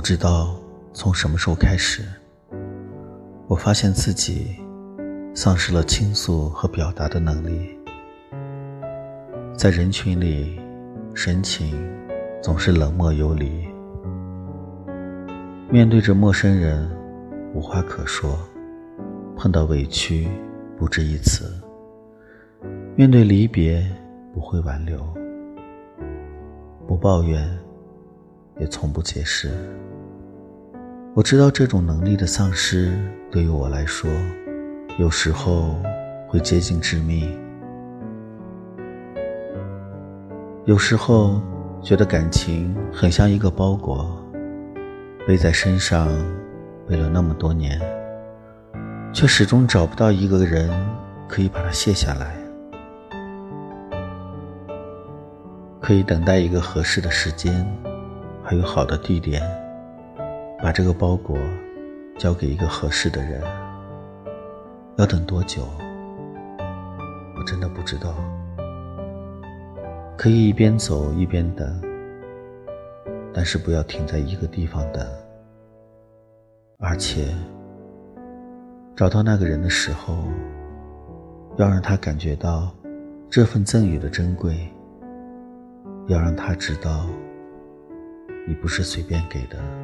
不知道从什么时候开始，我发现自己丧失了倾诉和表达的能力，在人群里，神情总是冷漠游离。面对着陌生人，无话可说；碰到委屈，不值一词；面对离别，不会挽留，不抱怨。也从不解释。我知道这种能力的丧失对于我来说，有时候会接近致命。有时候觉得感情很像一个包裹，背在身上，背了那么多年，却始终找不到一个人可以把它卸下来，可以等待一个合适的时间。还有好的地点，把这个包裹交给一个合适的人。要等多久？我真的不知道。可以一边走一边等，但是不要停在一个地方等。而且，找到那个人的时候，要让他感觉到这份赠予的珍贵，要让他知道。你不是随便给的。